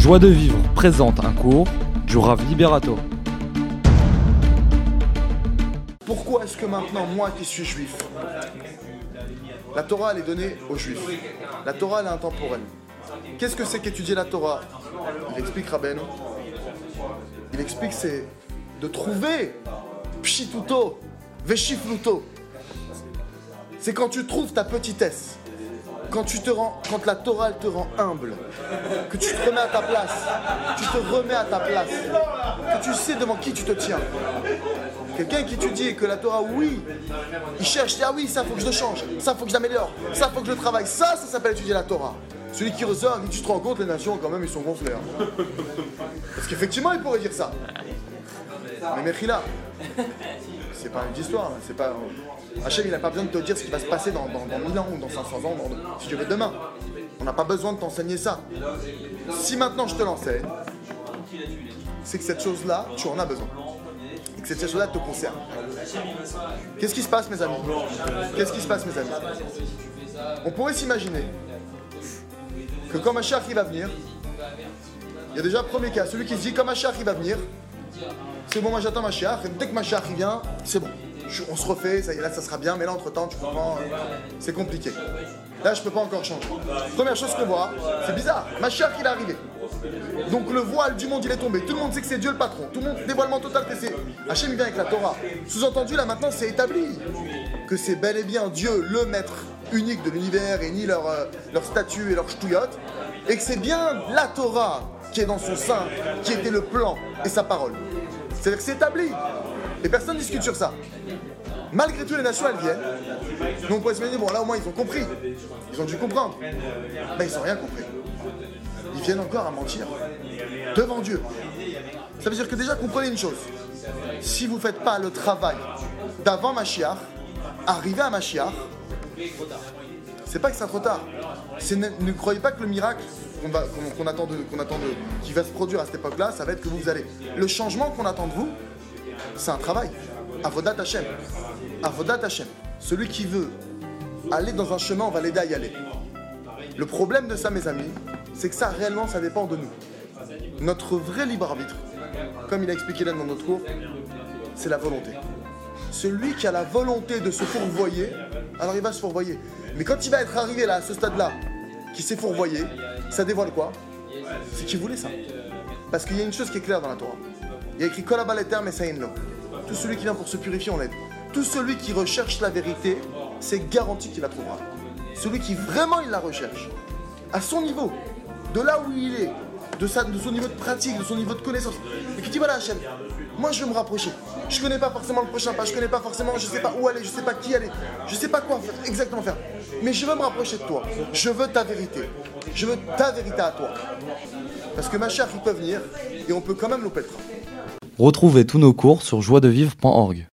Joie de vivre présente un cours du Rav Liberato. Pourquoi est-ce que maintenant, moi qui suis juif, la Torah elle est donnée aux juifs? La Torah elle est intemporelle. Qu'est-ce que c'est qu'étudier la Torah? Il explique Rabbeinu. Il explique c'est de trouver pshituto, veshifluto. C'est quand tu trouves ta petitesse, quand tu te rends, quand la Torah te rend humble, que tu te remets à ta place, tu te remets à ta place, que tu sais devant qui tu te tiens. Quelqu'un qui étudie que la Torah, oui, il cherche, ah oui, ça faut que je change, ça faut que je ça faut que je le travaille, ça, ça s'appelle étudier la Torah. Celui qui ressort, il tu te rends compte, les nations, quand même, ils sont gonflés. hein. Parce qu'effectivement, il pourrait dire ça. Mais Mechila, c'est pas une histoire, c'est pas. Hachem, il n'a pas besoin de te dire ce qui va se passer dans, dans, dans 1000 ans ou dans 500 ans, si tu veux demain. On n'a pas besoin de t'enseigner ça. Si maintenant je te l'enseigne, c'est que cette chose-là, tu en as besoin. Et que cette chose-là te concerne. Qu'est-ce qui se passe, mes amis? Qu'est-ce qui se passe, mes amis? On pourrait s'imaginer que quand Machar il va venir, il y a déjà le premier cas, celui qui se dit quand Machar il va venir, c'est bon, moi j'attends Machar, et dès que Machar il vient, c'est bon. On se refait, ça là ça sera bien, mais là entre temps, tu comprends, euh, c'est compliqué. Là je peux pas encore changer. Première chose qu'on voit, c'est bizarre, Machar il est arrivé. Donc le voile du monde il est tombé. Tout le monde sait que c'est Dieu le patron. Tout le monde, dévoilement total que c'est. Hachem vient avec la Torah. Sous-entendu là maintenant c'est établi que c'est bel et bien Dieu le maître unique de l'univers et ni leur, euh, leur statut et leur ch'touillotte. Et que c'est bien la Torah qui est dans son sein, qui était le plan et sa parole. C'est-à-dire que c'est établi. Et personne ne discute sur ça. Malgré tout, les nations, elles viennent. Donc on pourrait se dire, bon là au moins ils ont compris. Ils ont dû comprendre. Ben ils n'ont rien compris ils viennent encore à mentir devant Dieu. Ça veut dire que déjà comprenez une chose. Si vous ne faites pas le travail d'avant Machiach, arriver à Machiach, c'est pas que c'est trop tard. Ne, croyez pas que le miracle qui va se produire à cette époque-là, ça va être que vous, vous allez. Le changement qu'on attend de vous, c'est un travail. Avodat Hashem. Avodat Hashem. Celui qui veut aller dans un chemin, on va l'aider à y aller. Le problème de ça, mes amis, c'est que ça, réellement, ça dépend de nous. Notre vrai libre arbitre, comme il a expliqué là dans notre cours, c'est la volonté. Celui qui a la volonté de se fourvoyer, alors il va se fourvoyer. Mais quand il va être arrivé là, à ce stade-là, qui s'est fourvoyé, ça dévoile quoi C'est qu'il voulait ça. Parce qu'il y a une chose qui est claire dans la Torah. Il y a écrit Kolabaleter Messaïnlo. Tout celui qui vient pour se purifier, on l'aide. Tout celui qui recherche la vérité, c'est garanti qu'il la trouvera. Celui qui vraiment il la recherche, à son niveau, de là où il est, de, de son niveau de pratique, de son niveau de connaissance, et qui dit voilà Hachem, moi je veux me rapprocher. Je connais pas forcément le prochain pas, je connais pas forcément, je sais pas où aller, je sais pas qui aller, je sais pas quoi faire, exactement faire. Mais je veux me rapprocher de toi. Je veux ta vérité. Je veux ta vérité à toi. Parce que ma chère, il peut venir et on peut quand même le. Retrouvez tous nos cours sur joiedevivre.org.